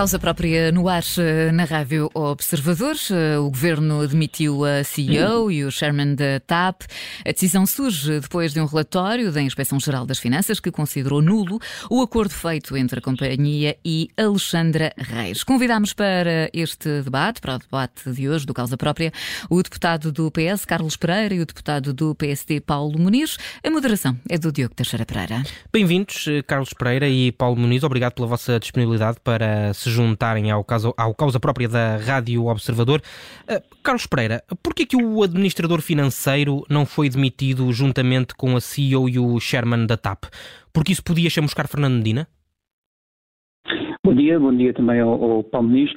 Causa própria no ar eh, na Rádio Observador. Eh, o governo demitiu a CEO e o chairman da TAP. A decisão surge depois de um relatório da Inspeção-Geral das Finanças que considerou nulo o acordo feito entre a companhia e Alexandra Reis. Convidámos para este debate, para o debate de hoje do Causa Própria, o deputado do PS, Carlos Pereira, e o deputado do PSD, Paulo Muniz. A moderação é do Diogo Teixeira Pereira. Bem-vindos, eh, Carlos Pereira e Paulo Muniz. Obrigado pela vossa disponibilidade para se juntarem ao, caso, ao causa própria da Rádio Observador. Uh, Carlos Pereira, por que o administrador financeiro não foi demitido juntamente com a CEO e o chairman da TAP? Porque isso podia chamuscar Fernando Medina? Bom dia, bom dia também ao, ao Paulo Muniz.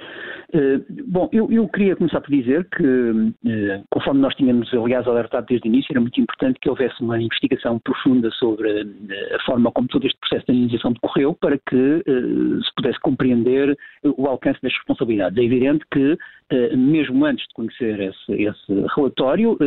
Eh, bom, eu, eu, queria começar por dizer que, uh, conforme nós tínhamos, aliás, alertado desde o início, era muito importante que houvesse uma investigação profunda sobre uh, a forma como todo este processo de indenização decorreu para que se pudesse compreender o alcance das responsabilidades. É evidente que, mesmo antes de conhecer esse, esse relatório,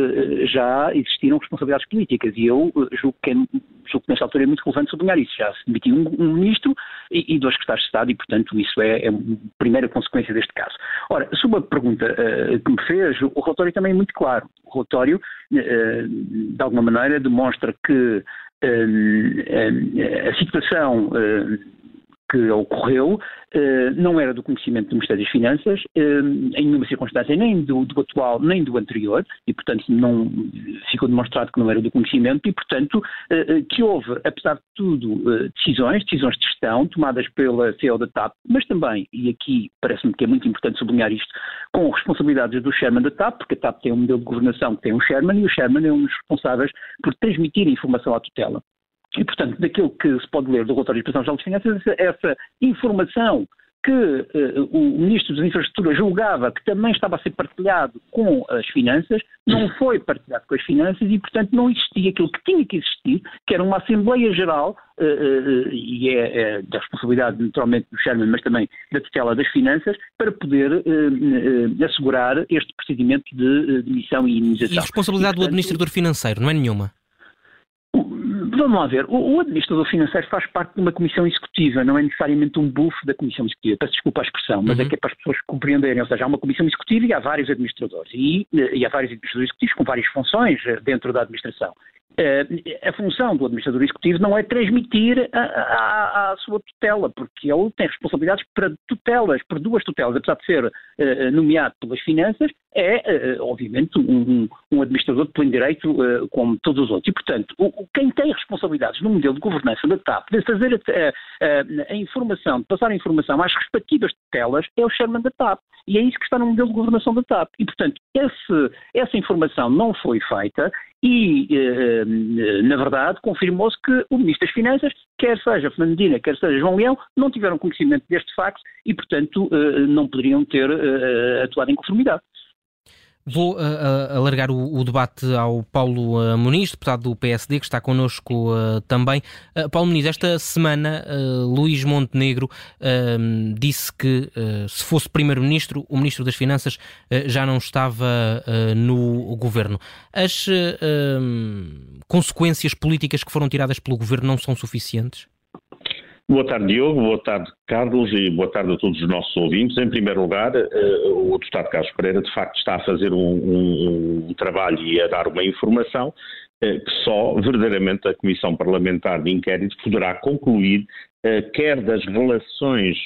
já existiram responsabilidades políticas e eu julgo que, é, julgo que nesta altura é muito relevante sublinhar isso. Já se demitiu um, um ministro e, e dois secretários de Estado e, portanto, isso é, é a primeira consequência deste caso. Ora, sobre a pergunta uh, que me fez, o relatório também é muito claro. O relatório, uh, de alguma maneira, demonstra que uh, a situação que ocorreu eh, não era do conhecimento do Ministério das Finanças, eh, em nenhuma circunstância, nem do, do, atual, nem do anterior, e, portanto, não ficou demonstrado que não era do conhecimento, e, portanto, eh, que houve, apesar de tudo, decisões, decisões de gestão tomadas pela CEO da TAP, mas também, e aqui parece-me que é muito importante sublinhar isto, com responsabilidades do Chairman da TAP, porque a TAP tem um modelo de governação que tem um Chairman, e o Chairman é um dos responsáveis por transmitir informação à tutela. E, portanto, daquilo que se pode ler do relatório de Inspeção Geral das Finanças, essa informação que uh, o Ministro das Infraestruturas julgava que também estava a ser partilhado com as finanças, não foi partilhado com as finanças e, portanto, não existia aquilo que tinha que existir, que era uma Assembleia Geral, uh, uh, e é, é, da responsabilidade naturalmente do Chairman, mas também da tutela das finanças, para poder assegurar este procedimento de demissão e indenização. E a responsabilidade e, portanto, do administrador financeiro, não é nenhuma? Vamos lá ver, o, o, administrador financeiro faz parte de uma comissão executiva, não é necessariamente um buff da comissão executiva. Peço desculpa a expressão, mas é uhum. é que é para as pessoas compreenderem. Ou seja, há uma comissão executiva e há vários administradores. E, e há vários administradores executivos com várias funções eh, dentro da administração. Uh, a função do administrador executivo não é transmitir a, a, a, sua tutela, porque ele tem responsabilidades para tutelas, por duas tutelas, apesar de ser uh, nomeado pelas finanças, é, uh, obviamente, um, um, administrador de pleno direito como todos os outros. E, portanto, o, quem tem responsabilidades no modelo de governança da TAP, de fazer a, a, informação, de passar a informação às respectivas tutelas, é o chairman da TAP. E é isso que está no modelo de governação da TAP. E, portanto, esse, essa informação não foi feita e, eh, na verdade, confirmou-se que o Ministro das Finanças, quer seja Fernando Medina, quer seja João Leão, não tiveram conhecimento deste facto e, portanto, eh, não poderiam ter eh, atuado em conformidade. Vou uh, uh, alargar o, o, debate ao Paulo uh, Muniz, deputado do PSD, que está connosco também. Paulo Muniz, esta semana Luís Montenegro disse que se fosse Primeiro-Ministro, o Ministro das Finanças já não estava no governo. As consequências políticas que foram tiradas pelo governo não são suficientes? Boa tarde, Diogo. Boa tarde, Carlos, e boa tarde a todos os nossos ouvintes. Em primeiro lugar, uh, o deputado Carlos Pereira, de facto, está a fazer um, um, um trabalho e a dar uma informação uh, que só verdadeiramente a Comissão Parlamentar de Inquérito poderá concluir, uh, quer das relações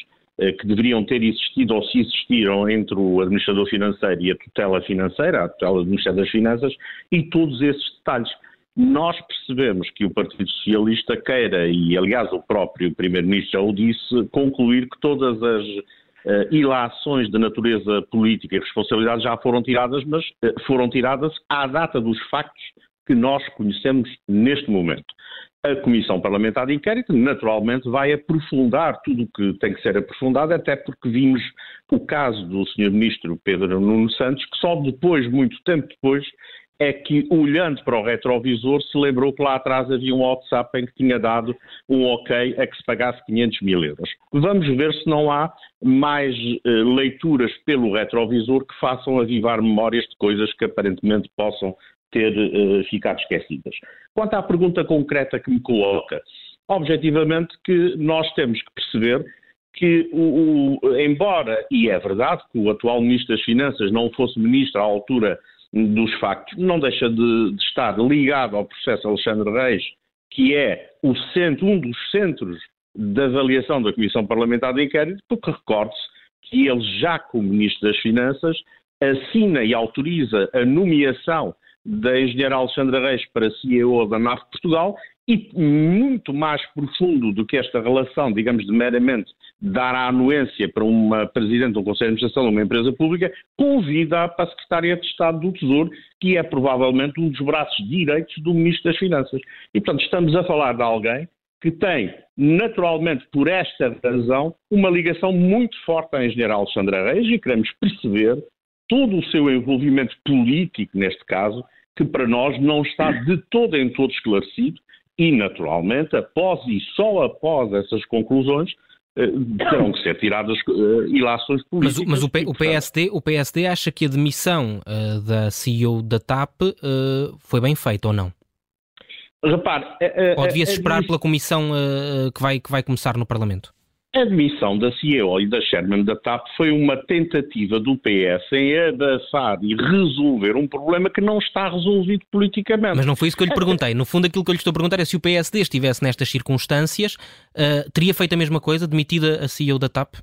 que deveriam ter existido ou se existiram entre o administrador financeiro e a tutela financeira, a tutela do Ministério das Finanças, e todos esses detalhes nós percebemos que o Partido Socialista queira, e aliás o próprio Primeiro-Ministro já o disse, concluir que todas as uh, ilações de natureza política e responsabilidade já foram tiradas, mas uh, foram tiradas à data dos factos que nós conhecemos neste momento. A Comissão Parlamentar de Inquérito, naturalmente, vai aprofundar tudo o que tem que ser aprofundado, até porque vimos o caso do Sr. Ministro Pedro Nuno Santos, que só depois, muito tempo depois, é que, olhando para o retrovisor, se lembrou que lá atrás havia um WhatsApp em que tinha dado um ok a que se pagasse 500 mil euros. Vamos ver se não há mais uh, leituras pelo retrovisor que façam avivar memórias de coisas que aparentemente possam ter uh, ficado esquecidas. Quanto à pergunta concreta que me coloca, objetivamente que nós temos que perceber que, o, o, embora, e é verdade que o atual Ministro das Finanças não fosse Ministro à altura dos factos, não deixa de, de estar ligado ao processo Alexandre Reis, que é centro, um dos centros de avaliação da Comissão Parlamentar de Inquérito, porque recorde-se que ele, já como Ministro das Finanças, assina e autoriza a nomeação da engenheira Alexandra Reis para CEO da NAF Portugal e muito mais profundo do que esta relação, digamos, de meramente dar a anuência para uma presidente do Conselho de Administração de uma empresa pública, convida para a Secretária de Estado do Tesouro, que é provavelmente um dos braços direitos do Ministro das Finanças. E, portanto, estamos a falar de alguém que tem, naturalmente, por esta razão, uma ligação muito forte à engenheira Alexandra Reis e queremos perceber todo o seu envolvimento político, neste caso, que para nós não está de todo em todo esclarecido e, naturalmente, após e só após essas conclusões, eh, terão que ser tiradas uh, ilações políticas. Mas, mas o, P, o, PSD, o PSD acha que a demissão uh, da CEO da TAP uh, foi bem feita ou não? Repare... ou devia-se esperar pela comissão que, vai, que vai começar no Parlamento? A admissão da CEO e da Chairman da TAP foi uma tentativa do PS em abafar e resolver um problema que não está resolvido politicamente. Mas não foi isso que eu lhe perguntei. No fundo, aquilo que eu lhe estou a perguntar é se o PSD estivesse nestas circunstâncias, uh, teria feito a mesma coisa, demitida a CEO da TAP?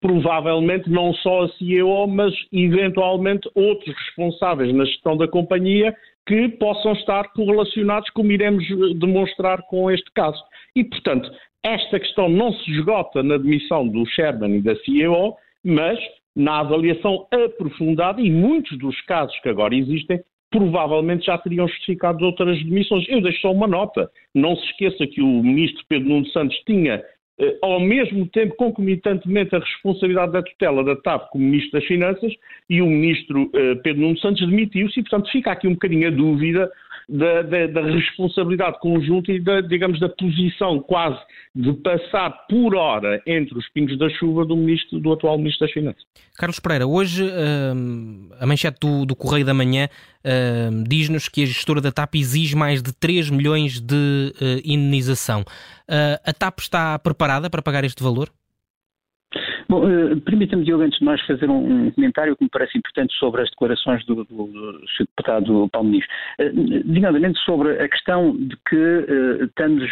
Provavelmente não só a CEO, mas eventualmente outros responsáveis na gestão da companhia que possam estar correlacionados, como iremos demonstrar com este caso. E, portanto, esta questão não se esgota na demissão do Sherman e da CEO, mas na avaliação aprofundada e muitos dos casos que agora existem provavelmente já teriam justificado outras demissões. Eu deixo só uma nota. Não se esqueça que o ministro Pedro Nuno Santos tinha, eh, ao mesmo tempo, concomitantemente, a responsabilidade da tutela da TAP como ministro das Finanças e o ministro eh, Pedro Nuno Santos demitiu-se e, portanto, fica aqui um bocadinho a dúvida da, da, da, responsabilidade conjunta e da, digamos, da posição quase de passar por hora entre os pingos da chuva do, ministro, do atual Ministro das Finanças. Carlos Pereira, hoje hum, a manchete do, do, Correio da Manhã hum, diz-nos que a gestora da TAP exige mais de 3 milhões de uh, indenização. Uh, a TAP está preparada para pagar este valor? Bom, uh, permita-me, Diogo, antes de mais fazer um, um, comentário que me parece importante sobre as declarações do, do, do Sr. Deputado Paulo Ministro. Uh, sobre a questão de que uh, estamos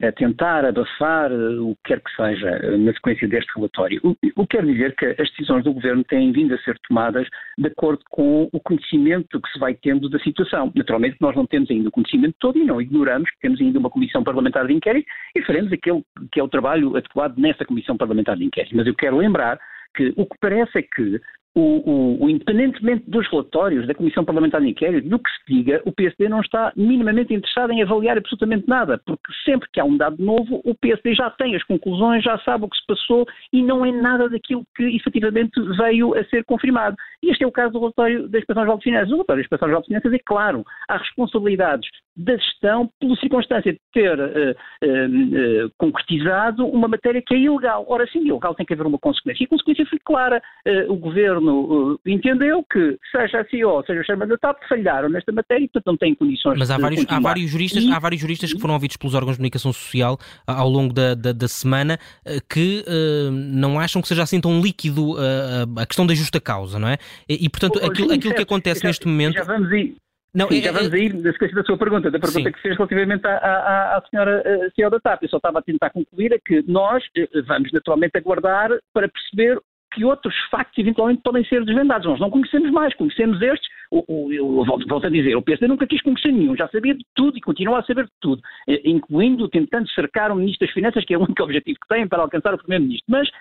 a tentar abafar o que quer que seja na sequência deste relatório. O, o que quer dizer que as decisões do Governo têm vindo a ser tomadas de acordo com o conhecimento que se vai tendo da situação. Naturalmente, nós não temos ainda o conhecimento todo e não ignoramos que temos ainda uma Comissão Parlamentar de Inquérito e faremos aquele que é o trabalho adequado nessa Comissão Parlamentar de Inquérito. Mas eu quero lembrar que o que parece é que o, o, o, independentemente dos relatórios da Comissão Parlamentar de Inquérito, do que se diga, o PSD não está minimamente interessado em avaliar absolutamente nada, porque sempre que há um dado novo, o PSD já tem as conclusões, já sabe o que se passou e não é nada daquilo que efetivamente veio a ser confirmado. E este é o caso do relatório da Inspeção Geral de Finanças. O relatório da Inspeção Geral de Finanças é claro, há responsabilidades da gestão pela circunstância de ter uh, uh, uh, concretizado uma matéria que é ilegal. Ora, sim, ilegal tem que haver uma consequência. E a consequência foi clara. o Governo entendeu que, seja a CEO, seja o Chairman da TAP, falharam nesta matéria e, portanto, não têm condições Mas há vários, há vários juristas, e... há vários juristas que foram ouvidos pelos órgãos de comunicação social ao longo da, da, da semana que não acham que seja assim tão líquido a questão da justa causa, não é? E, e portanto, aquilo, aquilo que acontece já, neste momento. Já vamos aí. Não, Sim, é, já vamos é, aí sequência da sua pergunta, da pergunta sim. que fez relativamente à, à, à senhora CEO da TAP. Eu só estava a tentar concluir é que nós uh, vamos naturalmente aguardar para perceber que outros factos eventualmente podem ser desvendados. Nós não conhecemos mais, conhecemos estes. O, o, eu volto, volto, a dizer, o PSD nunca quis conhecer nenhum, já sabia de tudo e continua a saber de tudo, eh, incluindo tentando cercar o Ministro das Finanças, que é o único objetivo que tem para alcançar o Primeiro-Ministro. Mas eh,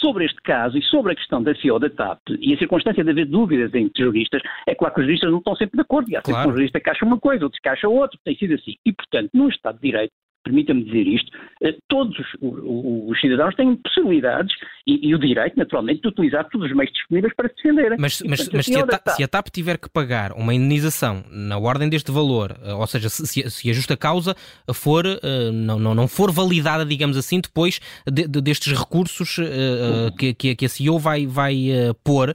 sobre este caso e sobre a questão da CEO da TAP e a circunstância de haver dúvidas entre juristas, é claro que os juristas não estão sempre de acordo. E há claro. sempre um jurista que acha uma coisa, outros que acham outra, tem sido assim. E, portanto, num Estado de Direito, permita-me dizer isto, eh, todos os, cidadãos têm possibilidades e, e, o direito, naturalmente, de utilizar todos os meios disponíveis para se defenderem. Mas, mas, portanto, mas se, a TAP, se, a TAP, tiver que pagar uma indenização na ordem deste valor, eh, ou seja, se, se a justa causa for, eh, não, não, não for validada, digamos assim, depois de, de, destes recursos uh, que, que, a CEO vai, vai uh, pôr, uh,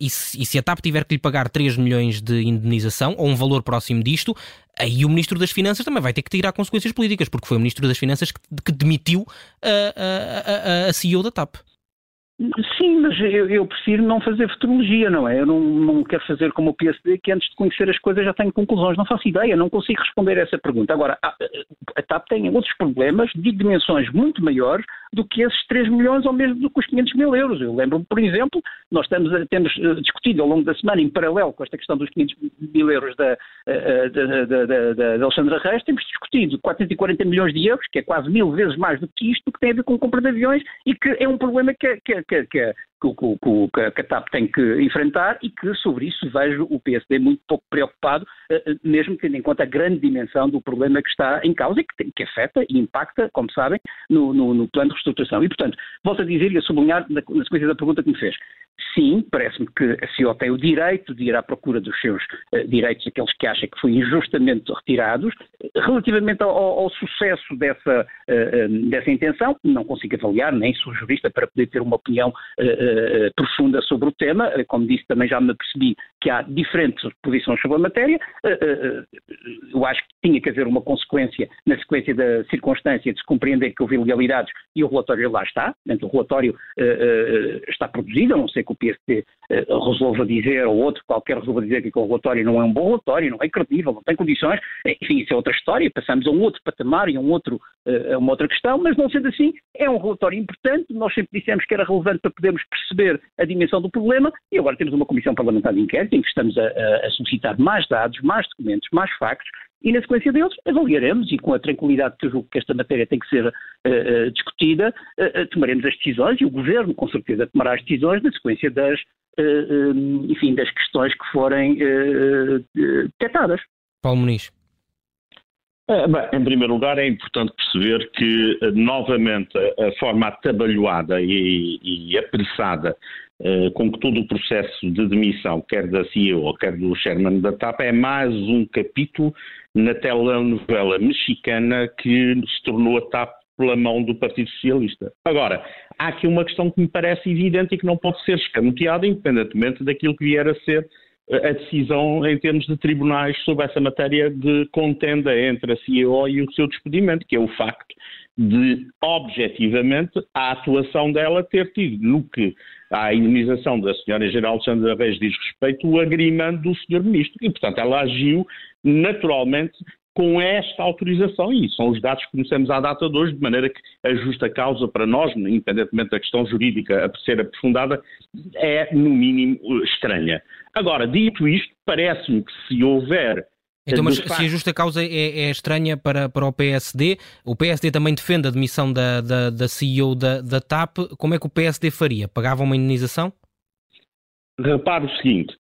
e, se, e se a TAP tiver que lhe pagar 3 milhões de indenização, ou um valor próximo disto, aí o Ministro das Finanças também vai ter que tirar consequências políticas, porque foi o Ministro das Finanças que, que demitiu a, a, a CEO da TAP. Sim, mas eu, eu, prefiro não fazer futurologia, não é? Eu não, não, quero fazer como o PSD, que antes de conhecer as coisas já tenho conclusões. Não faço ideia, não consigo responder a essa pergunta. Agora, a, a TAP tem outros problemas de dimensões muito maiores do que esses 3 milhões ou mesmo do que os 500 mil euros. Eu lembro-me, por exemplo, nós estamos temos eh, discutido ao longo da semana, em paralelo com esta questão dos 500 mil euros da, eh, da, da, da, da Alexandra Reis, temos discutido 440 milhões de euros, que é quase mil vezes mais do que isto, que tem a ver com compra de aviões e que é um problema que, que, quelques que, que, que, a TAP tem que enfrentar e que sobre isso vejo o PSD muito pouco preocupado, eh, mesmo tendo em conta a grande dimensão do problema que está em causa e que, que afeta e impacta, como sabem, no, no, no plano de reestruturação. E, portanto, volto a dizer e a sublinhar na, na sequência da pergunta que me fez. Sim, parece-me que a CEO tem o direito de ir à procura dos seus uh, direitos, aqueles que acha que foram injustamente retirados. Relativamente ao, ao sucesso dessa, uh, dessa intenção, não consigo avaliar, nem sou jurista para poder ter uma opinião uh, profunda sobre o tema. Como disse, também já me percebi que há diferentes posições sobre a matéria. eu acho que tinha que haver uma consequência na sequência da circunstância de se compreender que houve ilegalidades e o relatório lá está. Portanto, o relatório está produzido, a não sei que o PSD eh, resolva dizer, ou outro qualquer resolva dizer que o relatório não é um bom relatório, não é credível, não tem condições, enfim, isso é outra história, passamos a um outro patamar e a, um outro, eh, a uma outra questão, mas não sendo assim, é um relatório importante, nós sempre dissemos que era relevante para podermos perceber a dimensão do problema e agora temos uma comissão parlamentar de inquérito em que estamos a, a solicitar mais dados, mais documentos, mais factos e na sequência deles avaliaremos e com a tranquilidade que eu julgo que esta matéria tem que ser uh, discutida, uh, tomaremos as decisões e o Governo com certeza tomará as decisões na sequência das, uh, enfim, das questões que forem detectadas. Paulo Muniz. É, bem, em primeiro lugar, é importante perceber que, novamente, a forma atabalhoada e, e apressada com que todo o processo de demissão, quer da CEO, quer do Sherman da TAP, é mais um capítulo na telenovela mexicana que se tornou a TAP pela mão do Partido Socialista. Agora, há aqui uma questão que me parece evidente e que não pode ser escamoteada, independentemente daquilo que vier a ser eh, a decisão em termos de tribunais sobre essa matéria de contenda entre a CEO e o seu despedimento, que é o facto de, objetivamente, a atuação dela ter tido no que à indenização da senhora Geraldo Sandra Reis diz respeito o agrimento do senhor ministro. E, portanto, ela agiu naturalmente com esta autorização, e são os dados que conhecemos à data de hoje, de maneira que a justa causa para nós, independentemente da questão jurídica a ser aprofundada, é, no mínimo, estranha. Agora, dito isto, parece-me que se houver então, mas se a justa causa é, é, estranha para, para o PSD, o PSD também defende a demissão da, da, da CEO da, da TAP, como é que o PSD faria? Pagava uma indenização? Repare o seguinte,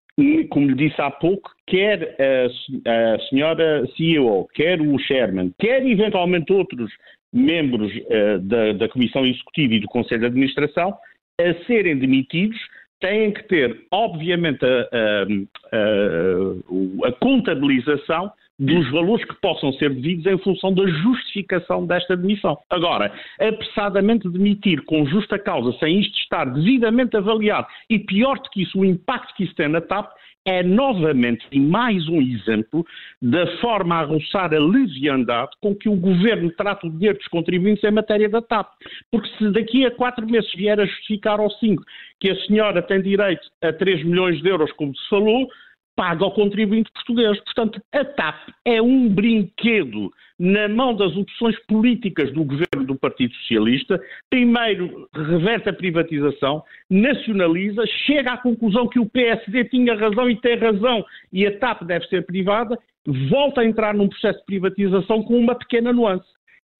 como lhe disse há pouco, quer a, a senhora CEO, quer o Sherman, quer eventualmente outros membros uh, da, da Comissão Executiva e do Conselho de Administração, a serem demitidos, têm que ter, obviamente, a, a, a, contabilização dos valores que possam ser devidos em função da justificação desta demissão. Agora, apressadamente demitir com justa causa, sem isto estar devidamente avaliado, e pior do que isso, o impacto que isso tem na TAP, é novamente mais um exemplo da forma a roçar a leviandade com que o governo trata o dinheiro dos contribuintes em matéria da TAP. Porque se daqui a quatro meses vier a justificar aos cinco que a senhora tem direito a 3 milhões de euros, como se falou, paga ao contribuinte português. Portanto, a TAP é um brinquedo na mão das opções políticas do governo do Partido Socialista. Primeiro, reverte a privatização, nacionaliza, chega à conclusão que o PSD tinha razão e tem razão e a TAP deve ser privada, volta a entrar num processo de privatização com uma pequena nuance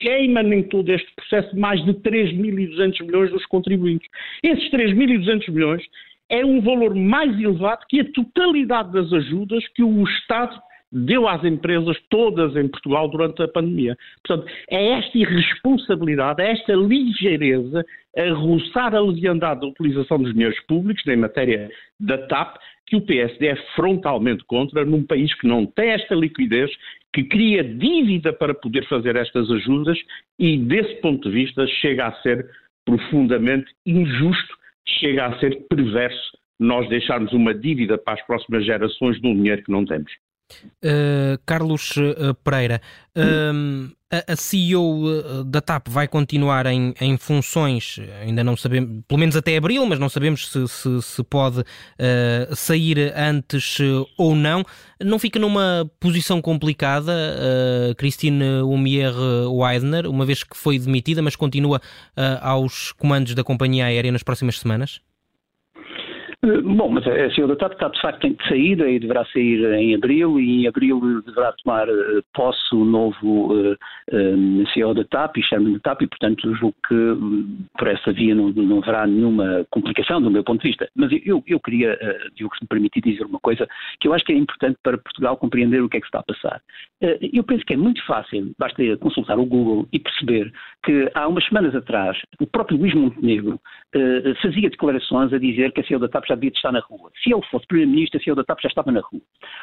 queima em todo este processo mais de 3.200 milhões dos contribuintes. Esses 3.200 milhões é um valor mais elevado que a totalidade das ajudas que o Estado deu às empresas todas em Portugal durante a pandemia. Portanto, é esta irresponsabilidade, é esta ligeireza a roçar a leviandade da utilização dos dinheiros públicos em matéria da TAP que o PSD é frontalmente contra num país que não tem esta liquidez, que cria dívida para poder fazer estas ajudas e, desse ponto de vista, chega a ser profundamente injusto chega a ser perverso nós deixarmos uma dívida para as próximas gerações de um dinheiro que não temos. Uh, Carlos uh, Pereira, uh, a, CEO da TAP vai continuar em, em, funções, ainda não sabemos, pelo menos até abril, mas não sabemos se, se, se pode sair antes ou não. Não fica numa posição complicada, Christine Umier Weidner, uma vez que foi demitida, mas continua aos comandos da companhia aérea nas próximas semanas? Eh, bom, mas a CEO da TAP de facto em saída e deverá sair em abril e em abril deverá tomar eh, posse o novo uh, uh, CEO da TAP e chairman da TAP e portanto julgo que por essa via não, não haverá nenhuma complicação do meu ponto de vista. Mas eu, eu queria, uh, Diogo, se me permitir dizer uma coisa que eu acho que é importante para Portugal compreender o que é que está a passar. Uh, eu penso que é muito fácil, basta consultar o Google e perceber que há umas semanas atrás o próprio Luís Montenegro uh, fazia declarações a dizer que a CEO da TAP já devia estar na rua. Se ele fosse Primeiro-Ministro, a CEO da TAP já estava na rua.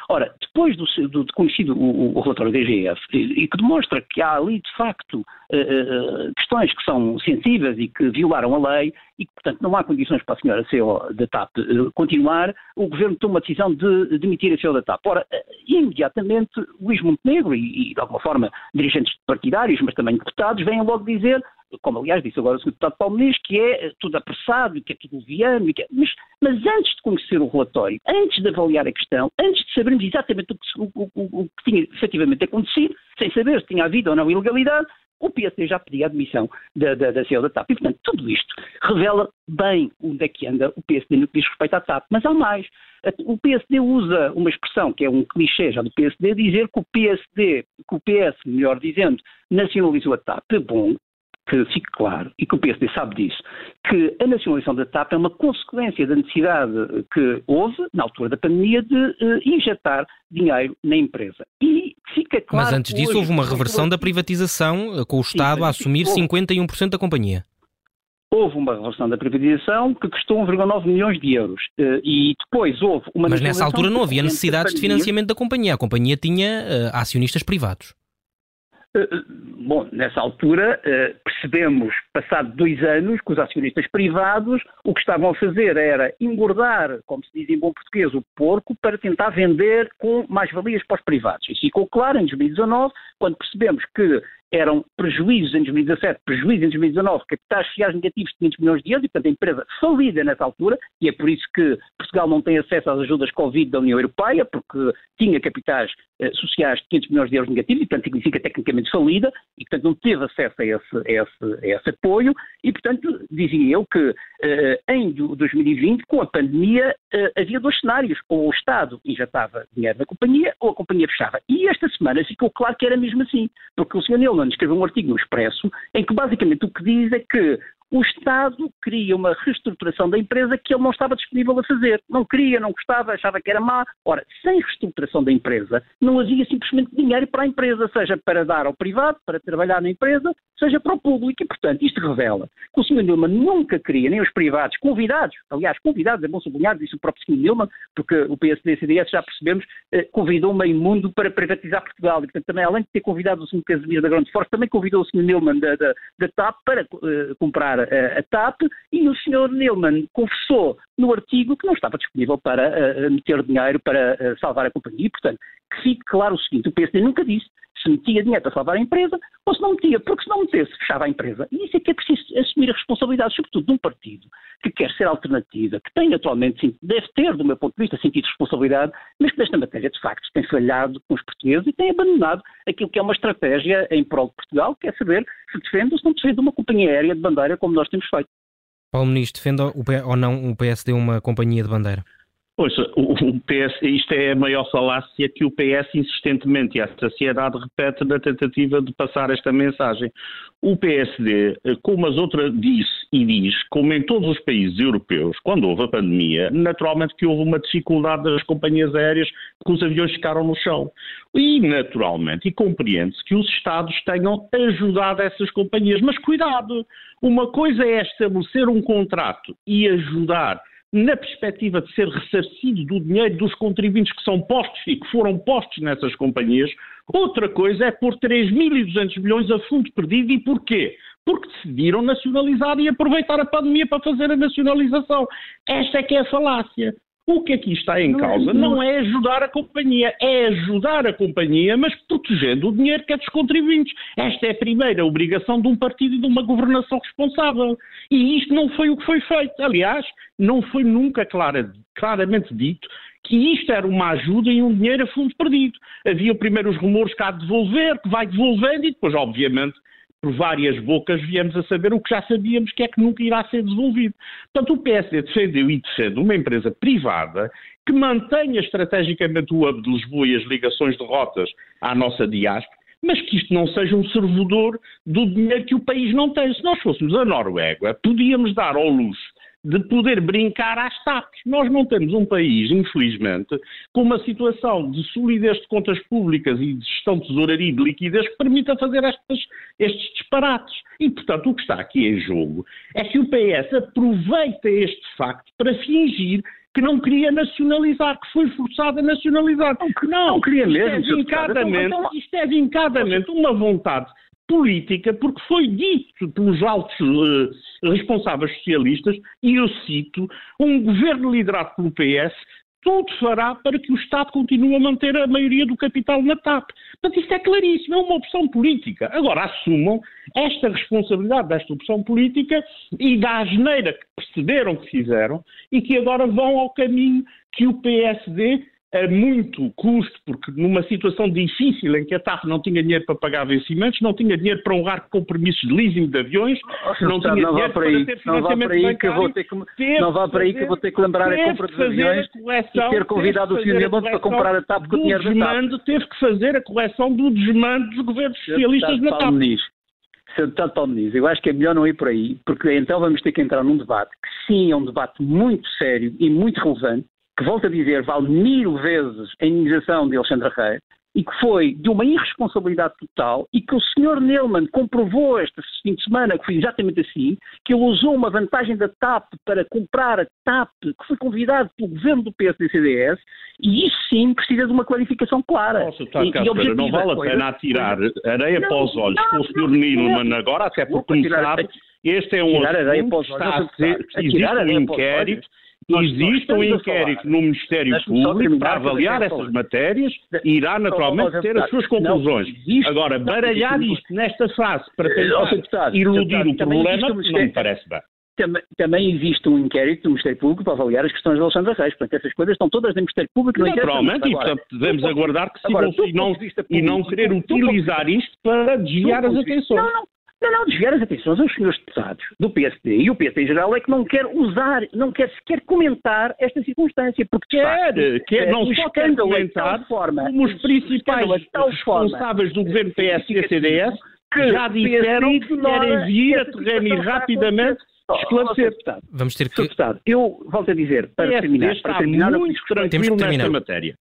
Ora, depois do, do de conhecido o, o, relatório da IGF, e, e, que demonstra que há ali, de facto, uh, questões que são sensíveis e que violaram a lei, e que, portanto, não há condições para a senhora CEO da TAP uh, continuar, o Governo toma a decisão de demitir a CEO da TAP. Ora, imediatamente, Luís Montenegro e, e, de alguma forma, dirigentes partidários, mas também deputados, vêm logo dizer como aliás disse agora o Sr. Deputado Paulo Muniz, que é tudo apressado, que é tudo leviano, é... mas, mas, antes de conhecer o relatório, antes de avaliar a questão, antes de sabermos exatamente o que, o, o, o que tinha efetivamente acontecido, sem saber se tinha havido ou não ilegalidade, o PSD já pedia a admissão da, da, da CEO da TAP. E, portanto, tudo isto revela bem onde é que anda o PSD no que diz respeito à TAP. Mas há mais. O PSD usa uma expressão que é um clichê já do PSD, dizer que o PSD, que o PS, melhor dizendo, nacionalizou a TAP. Bom, que fique claro, e que o PSD sabe disso, que a nacionalização da TAP é uma consequência da necessidade que houve, na altura da pandemia, de uh, injetar dinheiro na empresa. E fica claro. Mas antes disso, hoje, houve uma reversão da privatização, eh, com o Estado a assumir houve. 51% da companhia. Houve uma reversão da privatização que custou 1,9 milhões de euros. Uh, e depois houve uma. Mas nessa altura não havia necessidades de financiamento da companhia. A companhia tinha acionistas privados. Eh, bom, nessa altura eh, percebemos, passado dois anos, que os acionistas privados o que estavam a fazer era engordar, como se diz em bom português, o porco para tentar vender com mais-valias para os privados. Isso ficou claro em 2019, quando percebemos que eram prejuízos em 2017, prejuízos em 2019, capitais sociais negativos de 500 milhões de euros, e portanto a empresa falida nessa altura, e é por isso que Portugal não tem acesso às ajudas Covid da União Europeia, porque tinha capitais eh, sociais de 500 milhões de euros negativos, e portanto significa tecnicamente falida, e portanto não teve acesso a esse, a esse, a esse apoio, e portanto dizia eu que eh, em 2020, com a pandemia, eh, havia dois cenários, ou o Estado injetava dinheiro na companhia, ou a companhia fechava. E esta semana ficou claro que era mesmo assim, porque o Sr. Neumann escreveu um artigo no Expresso em que basicamente o que diz é que o Estado queria uma reestruturação da empresa que ele não estava disponível a fazer. Não queria, não gostava, achava que era má. Ora, sem reestruturação da empresa, não havia simplesmente dinheiro para a empresa, seja para dar ao privado, para trabalhar na empresa, seja para o público. E, portanto, isto revela que o Sr. Nilman nunca queria, nem os privados, convidados, aliás, convidados, é bom sublinhar, disse o próprio Sr. Nilman, porque o PSD e o CDS, já percebemos, eh, convidou meio mundo para privatizar Portugal. E, portanto, também, além de ter convidado o Sr. Casimiro da Grande Força, também convidou o Sr. Nilman da, da, da TAP para uh, comprar a, TAP e o Sr. Neilman confessou no artigo que não estava disponível para uh, meter dinheiro para uh, salvar a companhia. E, portanto, que fique claro o seguinte: o PSD nunca disse se metia dinheiro para salvar a empresa ou se não metia, porque se não metesse, fechava a empresa. E isso é que é preciso assumir a responsabilidade, sobretudo de um partido que quer ser alternativa, que tem atualmente, deve ter, do meu ponto de vista, sentido de responsabilidade, mas que nesta matéria, de facto, tem falhado com os portugueses e tem abandonado aquilo que é uma estratégia em prol de Portugal, que é saber se defende ou se não defende uma companhia aérea de bandeira como nós temos feito. Paulo Ministro, defende ou não o PSD uma companhia de bandeira? Ouça, o, PS, isto é a maior falácia que o PS insistentemente e a sociedade repete na tentativa de passar esta mensagem. O PSD, como as outras disse e diz, como em todos os países europeus, quando houve a pandemia, naturalmente que houve uma dificuldade das companhias aéreas que os aviões ficaram no chão. E, naturalmente, e compreende-se que os Estados tenham ajudado essas companhias. Mas cuidado, uma coisa é estabelecer um contrato e ajudar na perspectiva de ser ressarcido do dinheiro dos contribuintes que são postos e que foram postos nessas companhias. Outra coisa é pôr 3.200 milhões a fundo perdido. E porquê? Porque decidiram nacionalizar e aproveitar a pandemia para fazer a nacionalização. Esta é que é a falácia. O que aqui está em causa não é ajudar a companhia, é ajudar a companhia, mas protegendo o dinheiro que é dos contribuintes. Esta é a primeira obrigação de um partido e de uma governação responsável. E isto não foi o que foi feito. Aliás, não foi nunca clara, claramente dito que isto era uma ajuda e um dinheiro a fundo perdido. Havia primeiro os rumores que há de devolver, que vai devolvendo e depois, obviamente, por várias bocas viemos a saber o que já sabíamos que é que nunca irá ser devolvido. Portanto, o PSD defendeu e defende uma empresa privada que mantenha estrategicamente o hub de Lisboa e as ligações de rotas à nossa diáspora, mas que isto não seja um servidor do dinheiro que o país não tem. Se nós fôssemos a Noruega, podíamos dar ao luxo de poder brincar às TAPs. Nós não temos um país, infelizmente, com uma situação de solidez de contas públicas e de gestão de tesouraria e de liquidez que permita fazer estas, estes disparates. E, portanto, o que está aqui em jogo é que o PS aproveita este facto para fingir que não queria nacionalizar, que foi forçado a nacionalizar. Não, que não, não queria mesmo. Isto é vincadamente, então, isto é vincadamente uma vontade política, porque foi dito pelos altos uh, responsáveis socialistas, e eu cito, um governo liderado pelo PS tudo fará para que o Estado continue a manter a maioria do capital na TAP. Portanto, isto é claríssimo, é uma opção política. Agora, assumam esta responsabilidade desta opção política e da asneira que precederam que fizeram e que agora vão ao caminho que o PSD a muito custo, porque numa situação difícil em que a TAP não tinha dinheiro para pagar vencimentos, não tinha dinheiro para honrar compromissos de leasing de aviões, oh, não tinha não dinheiro para, aí, ter financiamento não vá para aí que eu vou ter que, Não vá para aí que eu vou ter que lembrar a compra de aviões a e ter convidado o Sr. Nilman para comprar a TAP com o dinheiro da TAP. Teve que fazer a correção do desmando dos governos socialistas na TAP. Sr. Deputado Paulo Muniz, eu acho que é melhor não ir por aí, porque então vamos ter que entrar num debate que sim é um debate muito sério e muito relevante, que volto a dizer, vale mil vezes a indenização de Alexandre Reis, e que foi de uma irresponsabilidade total e que o Sr. Neumann comprovou esta fim de semana que foi exatamente assim, que ele usou uma vantagem da TAP para comprar a TAP, que foi convidado pelo governo do PSD-CDS, e isso sim precisa de uma clarificação clara. Nossa, tá, e, e não vale a pena atirar areia não, para os olhos não, com o Sr. Neumann agora, até porque, como sabe, este é um assunto que está a ser, existe um inquérito Existe um inquérito no Ministério Público para avaliar essas matérias e irá naturalmente ter as suas conclusões. Agora, baralhar isto nesta fase para tentar iludir o problema não me parece bem também existe um inquérito do Ministério Público para avaliar as questões de Alexandre Reis. Portanto, essas coisas estão todas no Ministério Público. Naturalmente, e portanto devemos aguardar que sigam e não, e não querer utilizar isto para desviar as atenções. Não, não. Não, não, desviar as atenções aos senhores deputados do PSD e o PSD em geral é que não quer usar, não quer sequer comentar esta circunstância, porque quer, facto, quer é, não só quer comentar, forma, como os principais responsáveis do governo PSD e CDS que já disseram que querem vir a terreno e rapidamente esclarecer. Vamos ter que... Deputado, eu volto a dizer, para terminar, para terminar, muito tranquilo nesta matéria.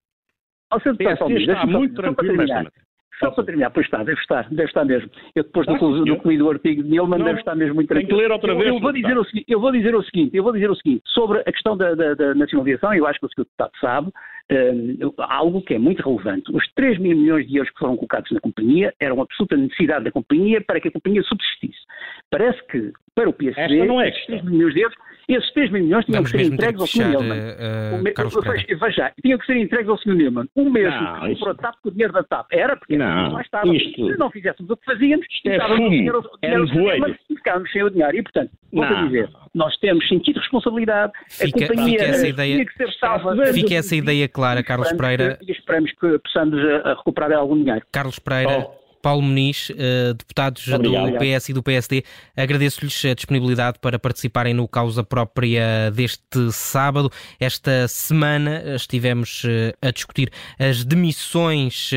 O deputado, está muito tranquilo nesta matéria. Só para terminar, pois está, deve estar, deve estar mesmo. Eu depois do, do, do, do artigo de Nilman deve estar mesmo muito tranquilo. Tem que ler outra vez. Eu, vou dizer o, eu vou dizer o seguinte, eu vou dizer o seguinte, sobre a questão da, da, da nacionalização, eu acho que o Sr. Deputado sabe, um, algo que é muito relevante. Os 3 mil milhões de euros que foram colocados na companhia eram absoluta necessidade da companhia para que a companhia subsistisse. Parece que para o PSD, não é esses 3 mil milhões de euros esses 3 mil milhões tinham Vamos que ser entregues ao Sr. Neumann. Uh, uh, veja, tinham que ser entregues ao Sr. Neumann. O mesmo não, que comprou a TAP com o dinheiro da TAP. Era, porque não, lá estava. Isto, Se não fizéssemos o que fazíamos, isto é fumo, dinheiro, é dinheiro e ficávamos sem o dinheiro. E, portanto, vou dizer, nós temos sentido responsabilidade. Fica, a companhia fica essa ideia, que ser salva. Fica essa ideia clara, Carlos Pereira. E esperamos que possamos eh, recuperar algum dinheiro. Carlos Pereira. Paulo Muniz, uh, deputados Obrigado. do PS e do PSD. Agradeço-lhes a disponibilidade para participarem no causa própria deste sábado. Esta semana estivemos uh, a discutir as demissões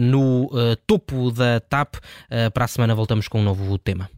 no topo da TAP. para a semana voltamos com um novo tema.